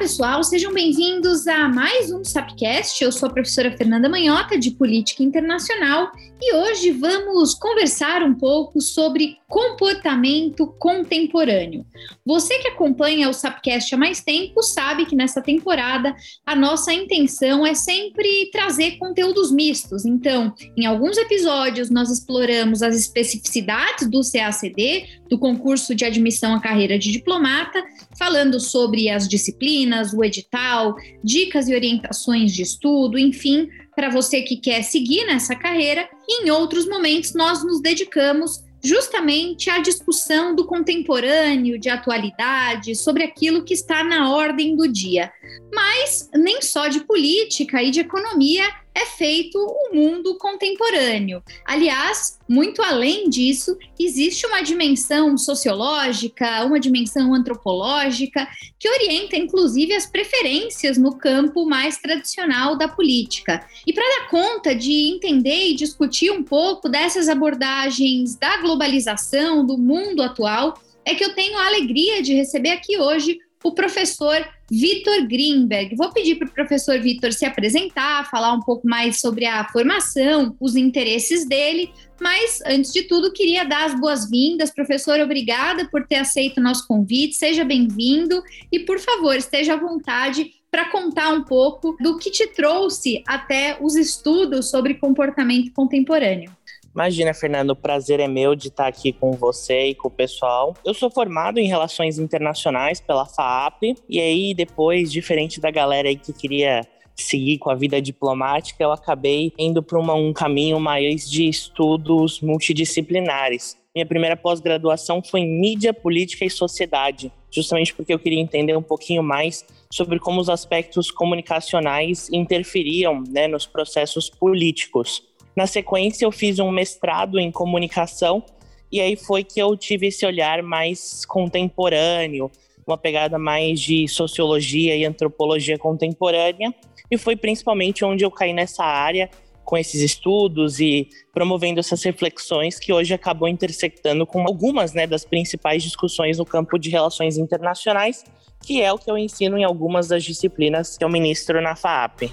pessoal, sejam bem-vindos a mais um Sapcast. Eu sou a professora Fernanda Manhota, de Política Internacional, e hoje vamos conversar um pouco sobre comportamento contemporâneo. Você que acompanha o Sapcast há mais tempo sabe que nessa temporada a nossa intenção é sempre trazer conteúdos mistos. Então, em alguns episódios, nós exploramos as especificidades do CACD, do concurso de admissão à carreira de diplomata, falando sobre as disciplinas, o edital, dicas e orientações de estudo, enfim para você que quer seguir nessa carreira. E em outros momentos, nós nos dedicamos justamente à discussão do contemporâneo, de atualidade, sobre aquilo que está na ordem do dia. Mas nem só de política e de economia é feito o mundo contemporâneo. Aliás, muito além disso, existe uma dimensão sociológica, uma dimensão antropológica, que orienta inclusive as preferências no campo mais tradicional da política. E para dar conta de entender e discutir um pouco dessas abordagens da globalização, do mundo atual, é que eu tenho a alegria de receber aqui hoje o professor Vitor Greenberg. Vou pedir para o professor Vitor se apresentar, falar um pouco mais sobre a formação, os interesses dele, mas antes de tudo, queria dar as boas-vindas. Professor, obrigada por ter aceito o nosso convite, seja bem-vindo e, por favor, esteja à vontade para contar um pouco do que te trouxe até os estudos sobre comportamento contemporâneo. Imagina, Fernando, o prazer é meu de estar aqui com você e com o pessoal. Eu sou formado em Relações Internacionais pela FAAP, e aí depois, diferente da galera aí que queria seguir com a vida diplomática, eu acabei indo para um caminho mais de estudos multidisciplinares. Minha primeira pós-graduação foi em mídia, política e sociedade, justamente porque eu queria entender um pouquinho mais sobre como os aspectos comunicacionais interferiam né, nos processos políticos. Na sequência, eu fiz um mestrado em comunicação e aí foi que eu tive esse olhar mais contemporâneo, uma pegada mais de sociologia e antropologia contemporânea, e foi principalmente onde eu caí nessa área com esses estudos e promovendo essas reflexões que hoje acabou intersectando com algumas né, das principais discussões no campo de relações internacionais, que é o que eu ensino em algumas das disciplinas que eu ministro na FAAP.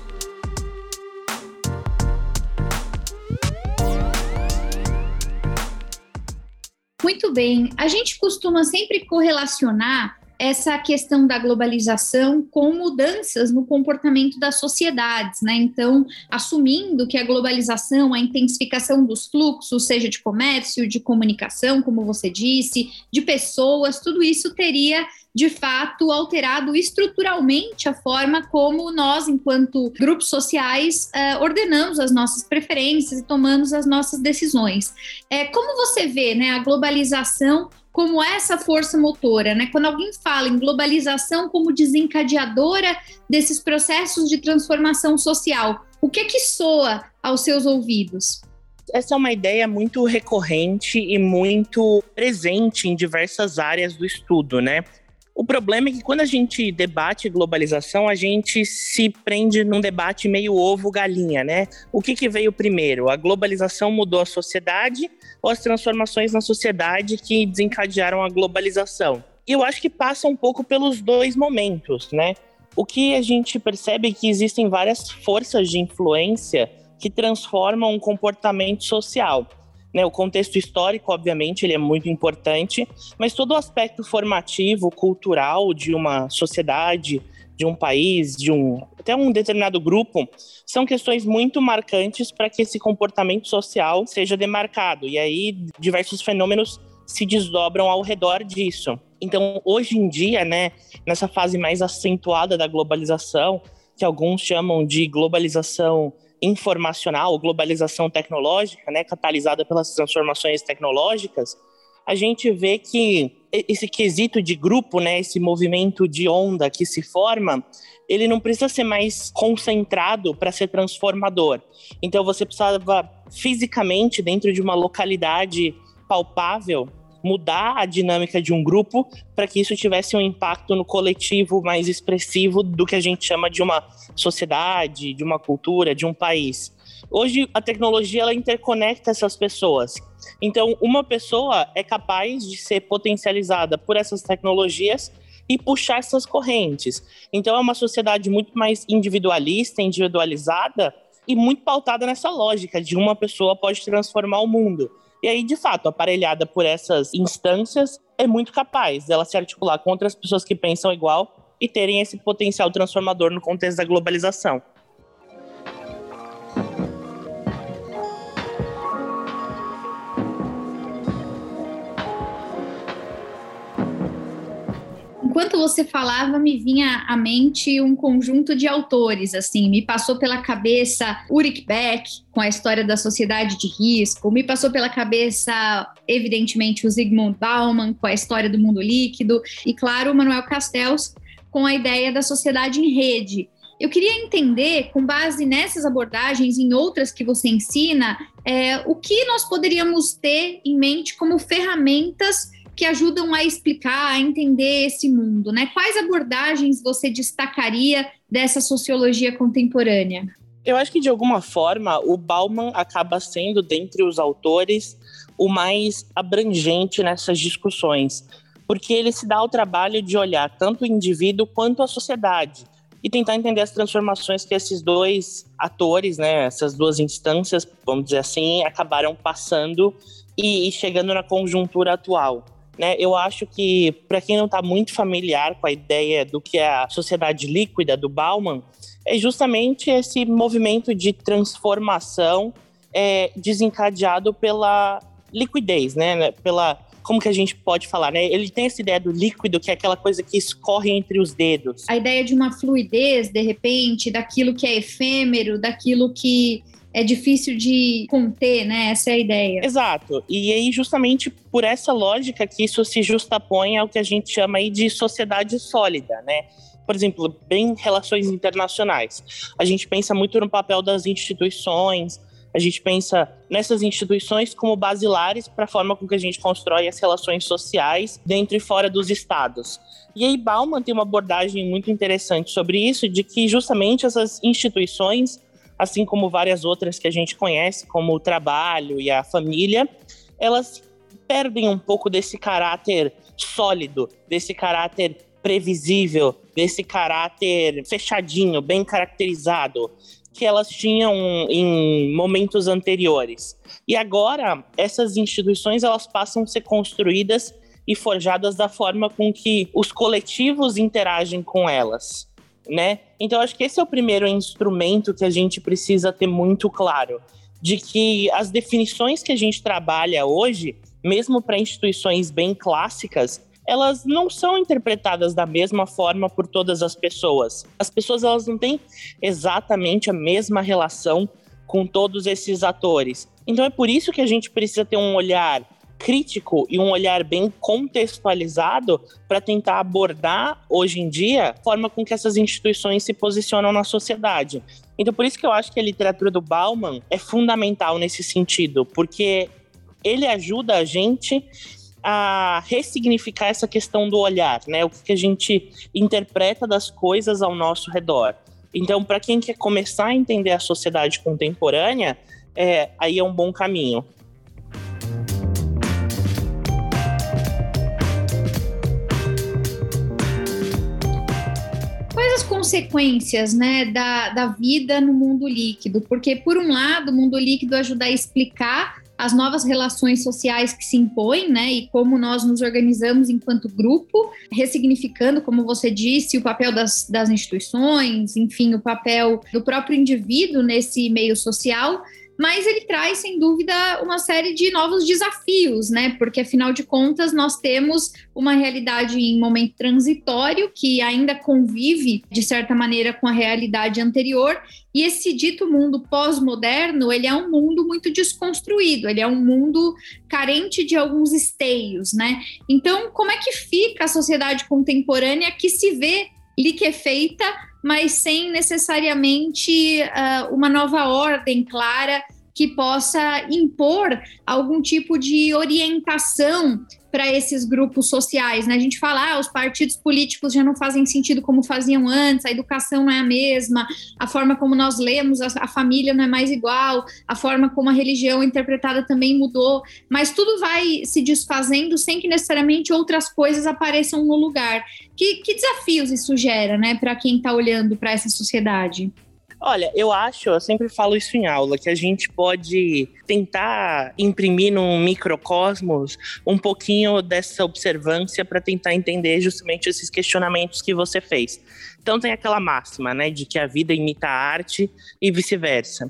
Muito bem. A gente costuma sempre correlacionar essa questão da globalização com mudanças no comportamento das sociedades, né? Então, assumindo que a globalização, a intensificação dos fluxos, seja de comércio, de comunicação, como você disse, de pessoas, tudo isso teria de fato alterado estruturalmente a forma como nós, enquanto grupos sociais, uh, ordenamos as nossas preferências e tomamos as nossas decisões. É, como você vê né, a globalização como essa força motora, né? Quando alguém fala em globalização como desencadeadora desses processos de transformação social, o que é que soa aos seus ouvidos? Essa é uma ideia muito recorrente e muito presente em diversas áreas do estudo, né? O problema é que quando a gente debate globalização, a gente se prende num debate meio ovo-galinha, né? O que, que veio primeiro? A globalização mudou a sociedade ou as transformações na sociedade que desencadearam a globalização? E eu acho que passa um pouco pelos dois momentos, né? O que a gente percebe é que existem várias forças de influência que transformam um comportamento social. Né, o contexto histórico, obviamente, ele é muito importante, mas todo o aspecto formativo, cultural de uma sociedade, de um país, de um até um determinado grupo, são questões muito marcantes para que esse comportamento social seja demarcado. E aí diversos fenômenos se desdobram ao redor disso. Então, hoje em dia, né, nessa fase mais acentuada da globalização, que alguns chamam de globalização informacional, globalização tecnológica, né, catalisada pelas transformações tecnológicas, a gente vê que esse quesito de grupo, né, esse movimento de onda que se forma, ele não precisa ser mais concentrado para ser transformador. Então você precisava fisicamente dentro de uma localidade palpável mudar a dinâmica de um grupo para que isso tivesse um impacto no coletivo mais expressivo do que a gente chama de uma sociedade, de uma cultura, de um país. Hoje a tecnologia ela interconecta essas pessoas. Então, uma pessoa é capaz de ser potencializada por essas tecnologias e puxar essas correntes. Então é uma sociedade muito mais individualista, individualizada e muito pautada nessa lógica de uma pessoa pode transformar o mundo. E aí, de fato, aparelhada por essas instâncias, é muito capaz dela se articular com outras pessoas que pensam igual e terem esse potencial transformador no contexto da globalização. Enquanto você falava, me vinha à mente um conjunto de autores, assim, me passou pela cabeça Ulrich Beck, com a história da sociedade de risco, me passou pela cabeça, evidentemente, o Zygmunt Bauman, com a história do mundo líquido, e, claro, o Manuel Castells, com a ideia da sociedade em rede. Eu queria entender, com base nessas abordagens e em outras que você ensina, é, o que nós poderíamos ter em mente como ferramentas que ajudam a explicar, a entender esse mundo, né? Quais abordagens você destacaria dessa sociologia contemporânea? Eu acho que de alguma forma o Bauman acaba sendo, dentre os autores, o mais abrangente nessas discussões, porque ele se dá o trabalho de olhar tanto o indivíduo quanto a sociedade e tentar entender as transformações que esses dois atores, né, essas duas instâncias, vamos dizer assim, acabaram passando e, chegando na conjuntura atual. Né, eu acho que, para quem não está muito familiar com a ideia do que é a sociedade líquida do Bauman, é justamente esse movimento de transformação é, desencadeado pela liquidez, né, né? Pela como que a gente pode falar, né? Ele tem essa ideia do líquido, que é aquela coisa que escorre entre os dedos. A ideia de uma fluidez, de repente, daquilo que é efêmero, daquilo que é difícil de conter, né? Essa é a ideia. Exato. E aí, justamente por essa lógica que isso se justapõe ao que a gente chama aí de sociedade sólida, né? Por exemplo, bem relações internacionais. A gente pensa muito no papel das instituições, a gente pensa nessas instituições como basilares para a forma com que a gente constrói as relações sociais dentro e fora dos estados. E aí Bauman tem uma abordagem muito interessante sobre isso, de que justamente essas instituições assim como várias outras que a gente conhece, como o trabalho e a família, elas perdem um pouco desse caráter sólido, desse caráter previsível, desse caráter fechadinho, bem caracterizado, que elas tinham em momentos anteriores. E agora essas instituições elas passam a ser construídas e forjadas da forma com que os coletivos interagem com elas né? Então acho que esse é o primeiro instrumento que a gente precisa ter muito claro, de que as definições que a gente trabalha hoje, mesmo para instituições bem clássicas, elas não são interpretadas da mesma forma por todas as pessoas. As pessoas elas não têm exatamente a mesma relação com todos esses atores. Então é por isso que a gente precisa ter um olhar crítico e um olhar bem contextualizado para tentar abordar hoje em dia a forma com que essas instituições se posicionam na sociedade. Então, por isso que eu acho que a literatura do Bauman é fundamental nesse sentido, porque ele ajuda a gente a ressignificar essa questão do olhar, né? O que a gente interpreta das coisas ao nosso redor. Então, para quem quer começar a entender a sociedade contemporânea, é, aí é um bom caminho. Consequências né, da, da vida no mundo líquido, porque, por um lado, o mundo líquido ajuda a explicar as novas relações sociais que se impõem, né, e como nós nos organizamos enquanto grupo, ressignificando, como você disse, o papel das, das instituições, enfim, o papel do próprio indivíduo nesse meio social, mas ele traz, sem dúvida, uma série de novos desafios, né? Porque, afinal de contas, nós temos uma realidade em momento transitório que ainda convive, de certa maneira, com a realidade anterior, e esse dito mundo pós-moderno, ele é um mundo muito desconstruído, ele é um mundo carente de alguns esteios, né? Então, como é que fica a sociedade contemporânea que se vê liquefeita mas sem necessariamente uh, uma nova ordem clara que possa impor algum tipo de orientação para esses grupos sociais, né? A gente fala, ah, os partidos políticos já não fazem sentido como faziam antes, a educação não é a mesma, a forma como nós lemos, a, a família não é mais igual, a forma como a religião interpretada também mudou, mas tudo vai se desfazendo sem que necessariamente outras coisas apareçam no lugar. Que, que desafios isso gera, né, para quem está olhando para essa sociedade? Olha, eu acho, eu sempre falo isso em aula, que a gente pode tentar imprimir num microcosmos um pouquinho dessa observância para tentar entender justamente esses questionamentos que você fez. Então tem aquela máxima, né, de que a vida imita a arte e vice-versa.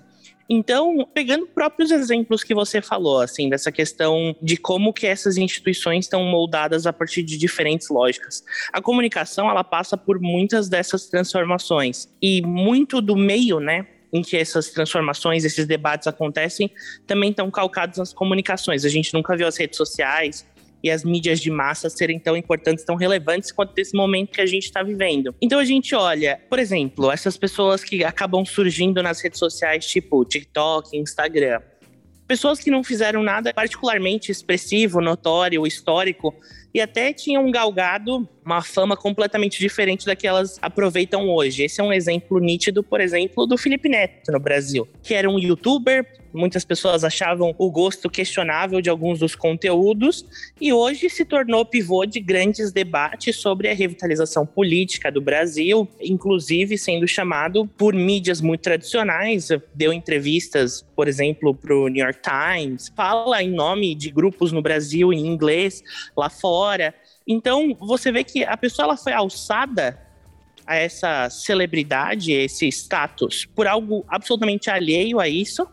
Então, pegando próprios exemplos que você falou, assim, dessa questão de como que essas instituições estão moldadas a partir de diferentes lógicas. A comunicação, ela passa por muitas dessas transformações e muito do meio, né, em que essas transformações, esses debates acontecem, também estão calcados nas comunicações. A gente nunca viu as redes sociais, e as mídias de massa serem tão importantes, tão relevantes quanto esse momento que a gente está vivendo. Então a gente olha, por exemplo, essas pessoas que acabam surgindo nas redes sociais, tipo TikTok, Instagram. Pessoas que não fizeram nada particularmente expressivo, notório, histórico, e até tinham galgado uma fama completamente diferente da que elas aproveitam hoje. Esse é um exemplo nítido, por exemplo, do Felipe Neto no Brasil, que era um youtuber, muitas pessoas achavam o gosto questionável de alguns dos conteúdos e hoje se tornou pivô de grandes debates sobre a revitalização política do Brasil, inclusive sendo chamado por mídias muito tradicionais, deu entrevistas, por exemplo, para o New York Times, fala em nome de grupos no Brasil em inglês, lá fora. Então, você vê que a pessoa ela foi alçada a essa celebridade, esse status, por algo absolutamente alheio a isso,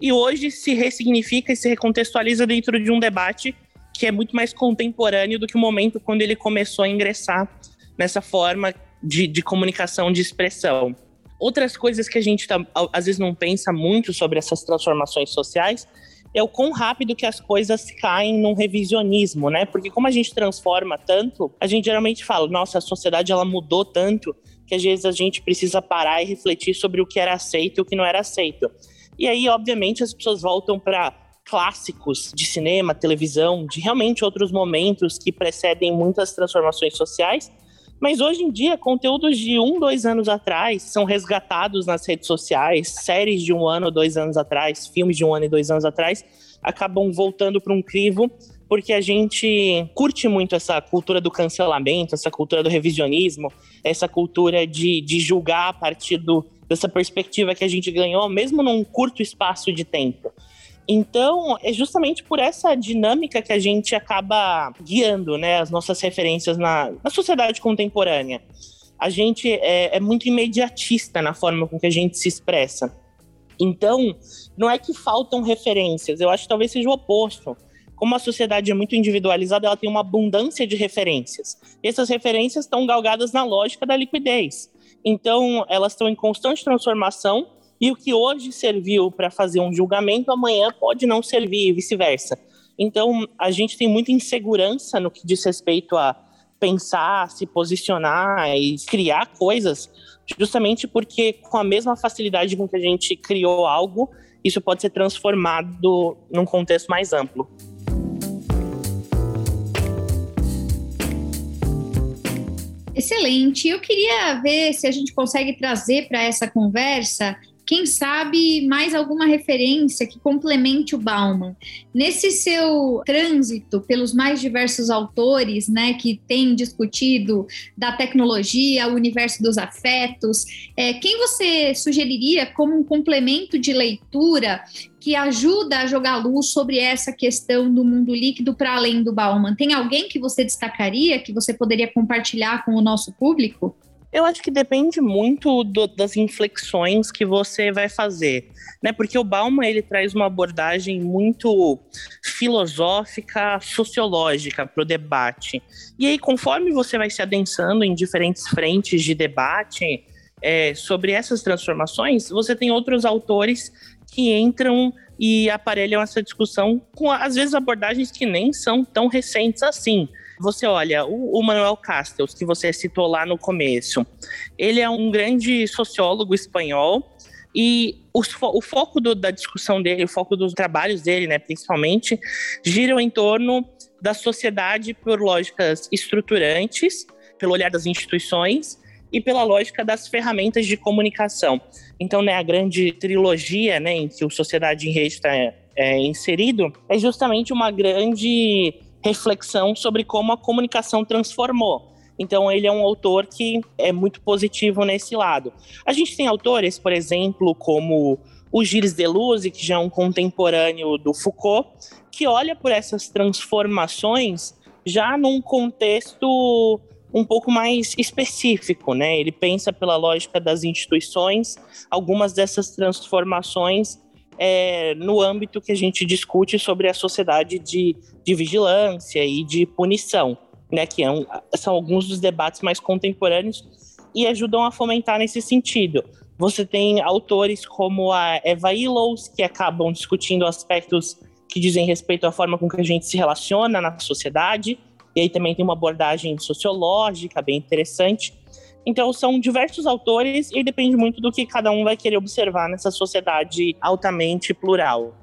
e hoje se ressignifica e se recontextualiza dentro de um debate que é muito mais contemporâneo do que o momento quando ele começou a ingressar nessa forma de, de comunicação, de expressão. Outras coisas que a gente tá, às vezes não pensa muito sobre essas transformações sociais é o quão rápido que as coisas caem num revisionismo, né? Porque como a gente transforma tanto, a gente geralmente fala, nossa, a sociedade ela mudou tanto que às vezes a gente precisa parar e refletir sobre o que era aceito e o que não era aceito. E aí, obviamente, as pessoas voltam para clássicos de cinema, televisão, de realmente outros momentos que precedem muitas transformações sociais mas hoje em dia, conteúdos de um, dois anos atrás são resgatados nas redes sociais, séries de um ano, dois anos atrás, filmes de um ano e dois anos atrás, acabam voltando para um crivo porque a gente curte muito essa cultura do cancelamento, essa cultura do revisionismo, essa cultura de, de julgar a partir do, dessa perspectiva que a gente ganhou, mesmo num curto espaço de tempo. Então, é justamente por essa dinâmica que a gente acaba guiando né, as nossas referências na, na sociedade contemporânea. A gente é, é muito imediatista na forma com que a gente se expressa. Então, não é que faltam referências, eu acho que talvez seja o oposto. Como a sociedade é muito individualizada, ela tem uma abundância de referências. E essas referências estão galgadas na lógica da liquidez. Então, elas estão em constante transformação e o que hoje serviu para fazer um julgamento, amanhã pode não servir e vice-versa. Então, a gente tem muita insegurança no que diz respeito a pensar, se posicionar e criar coisas, justamente porque com a mesma facilidade com que a gente criou algo, isso pode ser transformado num contexto mais amplo. Excelente. Eu queria ver se a gente consegue trazer para essa conversa quem sabe mais alguma referência que complemente o Bauman. Nesse seu trânsito pelos mais diversos autores, né, que têm discutido da tecnologia, o universo dos afetos, é, quem você sugeriria como um complemento de leitura que ajuda a jogar luz sobre essa questão do mundo líquido para além do Bauman? Tem alguém que você destacaria, que você poderia compartilhar com o nosso público? Eu acho que depende muito do, das inflexões que você vai fazer, né? Porque o Bauman ele traz uma abordagem muito filosófica, sociológica para o debate. E aí, conforme você vai se adensando em diferentes frentes de debate é, sobre essas transformações, você tem outros autores que entram e aparelham essa discussão com às vezes abordagens que nem são tão recentes assim. Você olha, o, o Manuel Castells, que você citou lá no começo, ele é um grande sociólogo espanhol E o, o foco do, da discussão dele, o foco dos trabalhos dele, né, principalmente, giram em torno da sociedade por lógicas estruturantes, pelo olhar das instituições e pela lógica das ferramentas de comunicação. Então, né, a grande trilogia né, em que o Sociedade em Rede está é, inserido é justamente uma grande reflexão sobre como a comunicação transformou. Então, ele é um autor que é muito positivo nesse lado. A gente tem autores, por exemplo, como o Gilles Deleuze, que já é um contemporâneo do Foucault, que olha por essas transformações já num contexto um pouco mais específico, né? Ele pensa pela lógica das instituições, algumas dessas transformações é, no âmbito que a gente discute sobre a sociedade de, de vigilância e de punição, né? Que é um, são alguns dos debates mais contemporâneos e ajudam a fomentar nesse sentido. Você tem autores como a Eva Illows, que acabam discutindo aspectos que dizem respeito à forma com que a gente se relaciona na sociedade, e aí também tem uma abordagem sociológica bem interessante. Então são diversos autores e depende muito do que cada um vai querer observar nessa sociedade altamente plural.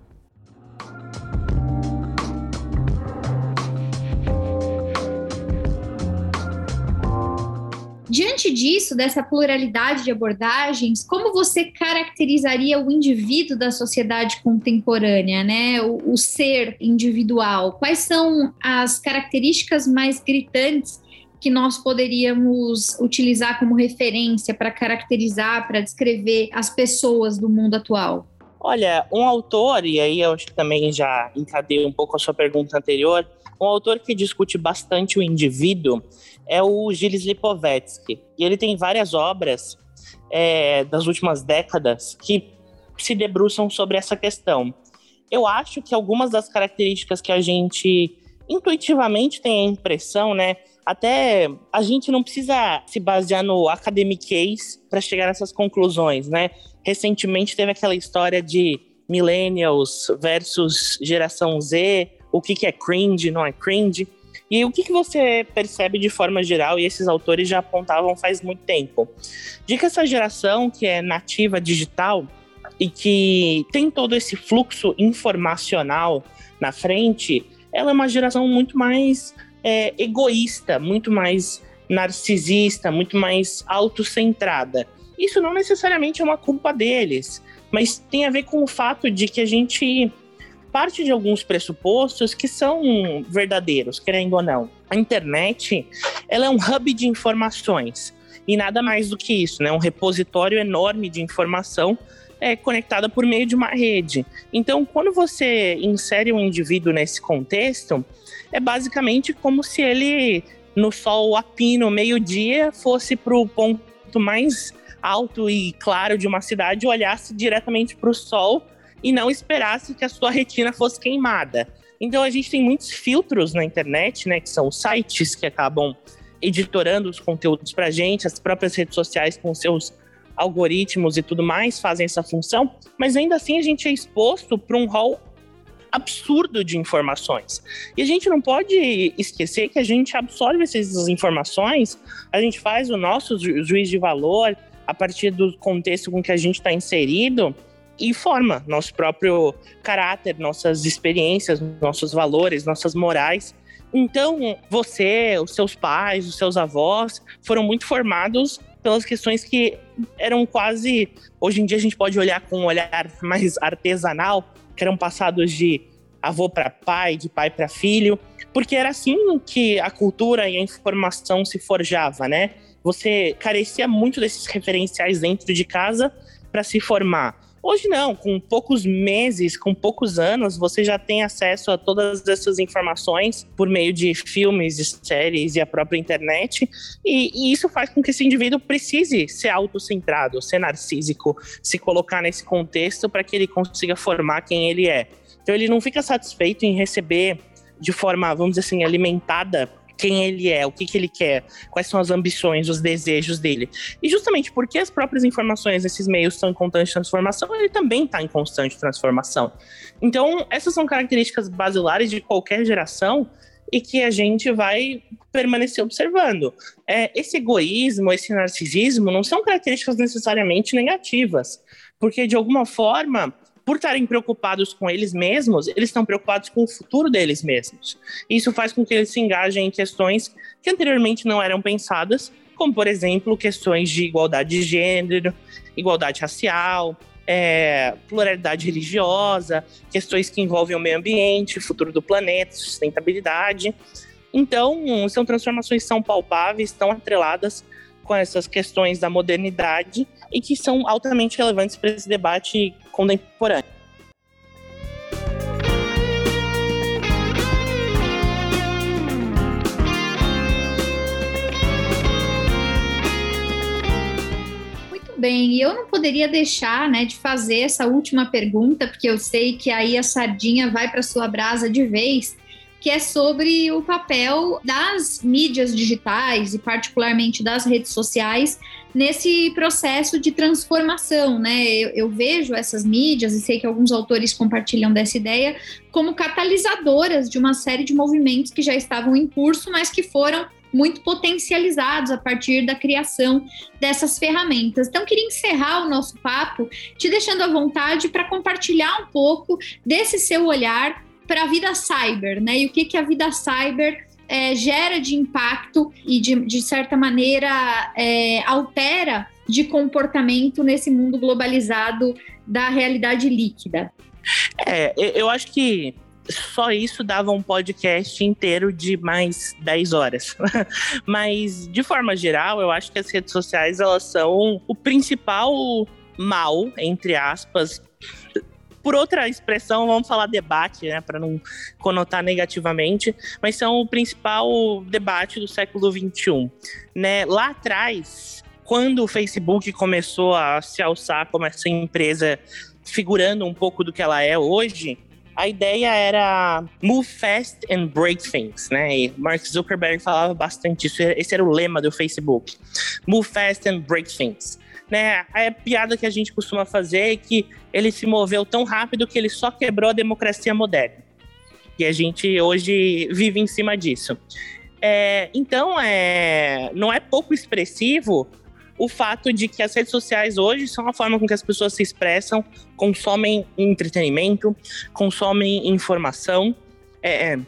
Diante disso, dessa pluralidade de abordagens, como você caracterizaria o indivíduo da sociedade contemporânea, né? O, o ser individual? Quais são as características mais gritantes que nós poderíamos utilizar como referência para caracterizar, para descrever as pessoas do mundo atual? Olha, um autor, e aí eu acho que também já encadeia um pouco a sua pergunta anterior, um autor que discute bastante o indivíduo é o Gilles Lipovetsky. E ele tem várias obras é, das últimas décadas que se debruçam sobre essa questão. Eu acho que algumas das características que a gente intuitivamente tem a impressão, né? Até a gente não precisa se basear no academic case para chegar nessas conclusões, né? Recentemente teve aquela história de millennials versus geração Z, o que, que é cringe, não é cringe. E o que, que você percebe de forma geral, e esses autores já apontavam faz muito tempo, de que essa geração que é nativa digital e que tem todo esse fluxo informacional na frente, ela é uma geração muito mais é, egoísta, muito mais narcisista, muito mais autocentrada. Isso não necessariamente é uma culpa deles, mas tem a ver com o fato de que a gente parte de alguns pressupostos que são verdadeiros, querendo ou não. A internet, ela é um hub de informações e nada mais do que isso, né? Um repositório enorme de informação é conectada por meio de uma rede. Então, quando você insere um indivíduo nesse contexto, é basicamente como se ele no sol a pino meio-dia fosse para o ponto mais alto e claro de uma cidade, olhasse diretamente para o sol e não esperasse que a sua retina fosse queimada. Então a gente tem muitos filtros na internet, né, que são sites que acabam editorando os conteúdos para gente, as próprias redes sociais com seus algoritmos e tudo mais fazem essa função, mas ainda assim a gente é exposto para um rol absurdo de informações. E a gente não pode esquecer que a gente absorve essas informações, a gente faz o nosso ju juiz de valor a partir do contexto com que a gente está inserido e forma nosso próprio caráter, nossas experiências, nossos valores, nossas morais. Então, você, os seus pais, os seus avós foram muito formados pelas questões que eram quase. Hoje em dia a gente pode olhar com um olhar mais artesanal, que eram passados de avô para pai, de pai para filho, porque era assim que a cultura e a informação se forjava, né? Você carecia muito desses referenciais dentro de casa para se formar. Hoje não, com poucos meses, com poucos anos, você já tem acesso a todas essas informações por meio de filmes, de séries e a própria internet. E, e isso faz com que esse indivíduo precise ser autocentrado, ser narcísico, se colocar nesse contexto para que ele consiga formar quem ele é. Então ele não fica satisfeito em receber de forma, vamos dizer assim, alimentada quem ele é, o que, que ele quer, quais são as ambições, os desejos dele. E justamente porque as próprias informações nesses meios estão em constante transformação, ele também está em constante transformação. Então, essas são características basilares de qualquer geração e que a gente vai permanecer observando. É, esse egoísmo, esse narcisismo não são características necessariamente negativas. porque de alguma forma por estarem preocupados com eles mesmos, eles estão preocupados com o futuro deles mesmos. Isso faz com que eles se engajem em questões que anteriormente não eram pensadas, como, por exemplo, questões de igualdade de gênero, igualdade racial, é, pluralidade religiosa, questões que envolvem o meio ambiente, futuro do planeta, sustentabilidade. Então, são transformações que são palpáveis, estão atreladas com essas questões da modernidade e que são altamente relevantes para esse debate contemporâneo. Muito bem, e eu não poderia deixar né, de fazer essa última pergunta, porque eu sei que aí a sardinha vai para sua brasa de vez que é sobre o papel das mídias digitais e particularmente das redes sociais nesse processo de transformação, né? Eu, eu, vejo essas mídias e sei que alguns autores compartilham dessa ideia como catalisadoras de uma série de movimentos que já estavam em curso, mas que foram muito potencializados a partir da criação dessas ferramentas. Então, queria encerrar o nosso papo te deixando à vontade para compartilhar um pouco desse seu olhar para a vida cyber, né? E o que, que a vida cyber é, gera de impacto e, de, de certa maneira, é, altera de comportamento nesse mundo globalizado da realidade líquida. É, eu acho que só isso dava um podcast inteiro de mais 10 horas. Mas, de forma geral, eu acho que as redes sociais elas são o principal mal, entre aspas, por outra expressão, vamos falar debate, né, para não conotar negativamente, mas são o principal debate do século XXI. Né? Lá atrás, quando o Facebook começou a se alçar como essa empresa figurando um pouco do que ela é hoje, a ideia era move fast and break things, né? E Mark Zuckerberg falava bastante isso. Esse era o lema do Facebook: move fast and break things né? A piada que a gente costuma fazer é que ele se moveu tão rápido que ele só quebrou a democracia moderna. E a gente hoje vive em cima disso. É, então, é, não é pouco expressivo o fato de que as redes sociais hoje são a forma com que as pessoas se expressam, consomem entretenimento, consomem informação. É, é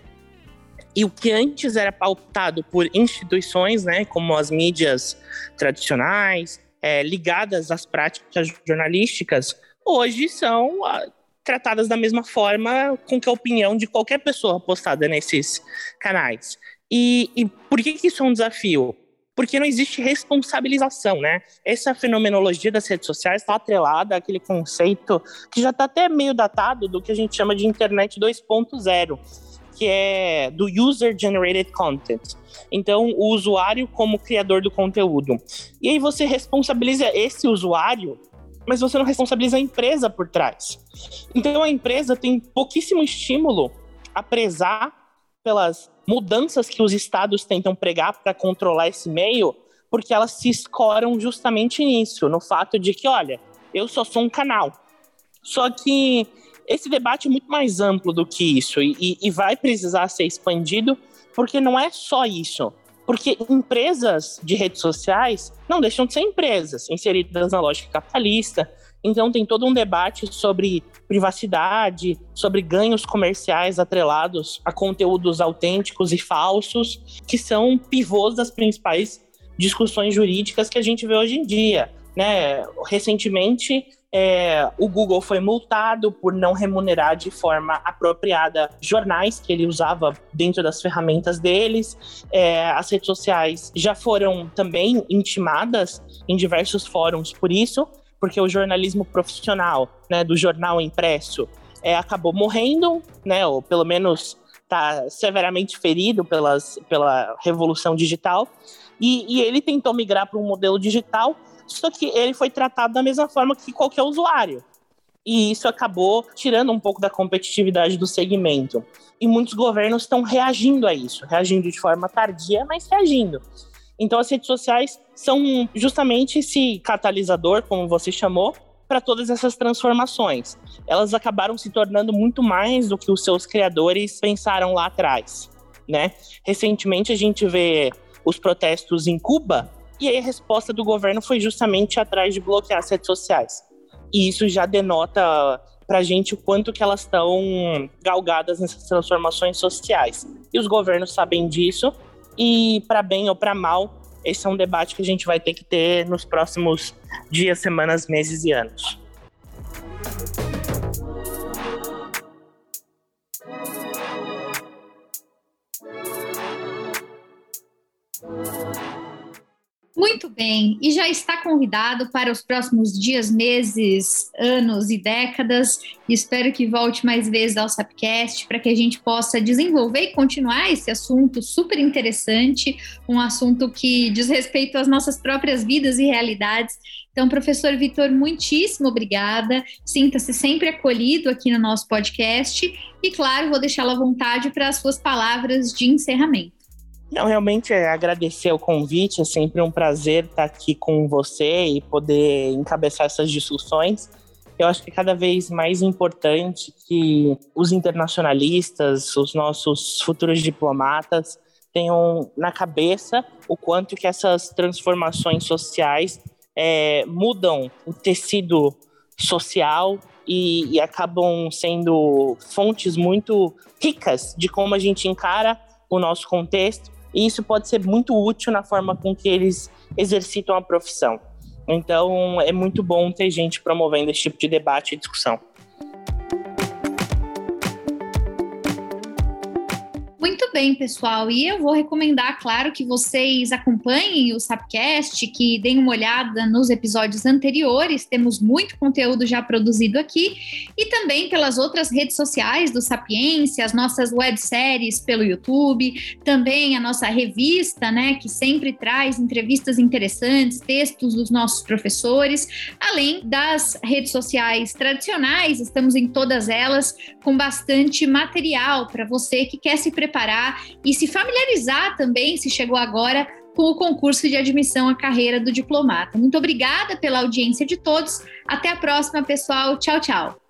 e o que antes era pautado por instituições, né, como as mídias tradicionais, é, ligadas às práticas jornalísticas, hoje são ah, tratadas da mesma forma com que a opinião de qualquer pessoa postada nesses canais. E, e por que, que isso é um desafio? Porque não existe responsabilização, né? Essa fenomenologia das redes sociais está atrelada àquele conceito que já está até meio datado do que a gente chama de internet 2.0 que é do User Generated Content. Então, o usuário como criador do conteúdo. E aí você responsabiliza esse usuário, mas você não responsabiliza a empresa por trás. Então, a empresa tem pouquíssimo estímulo a prezar pelas mudanças que os estados tentam pregar para controlar esse meio, porque elas se escoram justamente nisso, no fato de que, olha, eu só sou um canal. Só que esse debate é muito mais amplo do que isso e, e vai precisar ser expandido, porque não é só isso. Porque empresas de redes sociais não deixam de ser empresas inseridas na lógica capitalista. Então tem todo um debate sobre privacidade, sobre ganhos comerciais atrelados a conteúdos autênticos e falsos, que são pivôs das principais discussões jurídicas que a gente vê hoje em dia. Né? Recentemente, é, o Google foi multado por não remunerar de forma apropriada jornais que ele usava dentro das ferramentas deles. É, as redes sociais já foram também intimadas em diversos fóruns por isso, porque o jornalismo profissional, né, do jornal impresso, é, acabou morrendo, né, ou pelo menos está severamente ferido pelas, pela revolução digital. E, e ele tentou migrar para um modelo digital só que ele foi tratado da mesma forma que qualquer usuário. E isso acabou tirando um pouco da competitividade do segmento. E muitos governos estão reagindo a isso, reagindo de forma tardia, mas reagindo. Então as redes sociais são justamente esse catalisador, como você chamou, para todas essas transformações. Elas acabaram se tornando muito mais do que os seus criadores pensaram lá atrás, né? Recentemente a gente vê os protestos em Cuba e aí a resposta do governo foi justamente atrás de bloquear as redes sociais. e isso já denota para a gente o quanto que elas estão galgadas nessas transformações sociais. E os governos sabem disso, e para bem ou para mal, esse é um debate que a gente vai ter que ter nos próximos dias, semanas, meses e anos. Muito bem, e já está convidado para os próximos dias, meses, anos e décadas. Espero que volte mais vezes ao Sapcast para que a gente possa desenvolver e continuar esse assunto super interessante, um assunto que diz respeito às nossas próprias vidas e realidades. Então, professor Vitor, muitíssimo obrigada. Sinta-se sempre acolhido aqui no nosso podcast e, claro, vou deixá-lo à vontade para as suas palavras de encerramento. Não, realmente é agradecer o convite, é sempre um prazer estar aqui com você e poder encabeçar essas discussões. Eu acho que é cada vez mais importante que os internacionalistas, os nossos futuros diplomatas, tenham na cabeça o quanto que essas transformações sociais é, mudam o tecido social e, e acabam sendo fontes muito ricas de como a gente encara o nosso contexto e isso pode ser muito útil na forma com que eles exercitam a profissão. Então, é muito bom ter gente promovendo esse tipo de debate e discussão. Bem, pessoal. E eu vou recomendar, claro, que vocês acompanhem o Sapcast, que deem uma olhada nos episódios anteriores. Temos muito conteúdo já produzido aqui. E também pelas outras redes sociais do Sapiência, as nossas webséries pelo YouTube, também a nossa revista, né, que sempre traz entrevistas interessantes, textos dos nossos professores, além das redes sociais tradicionais, estamos em todas elas com bastante material para você que quer se preparar e se familiarizar também, se chegou agora, com o concurso de admissão à carreira do diplomata. Muito obrigada pela audiência de todos. Até a próxima, pessoal. Tchau, tchau.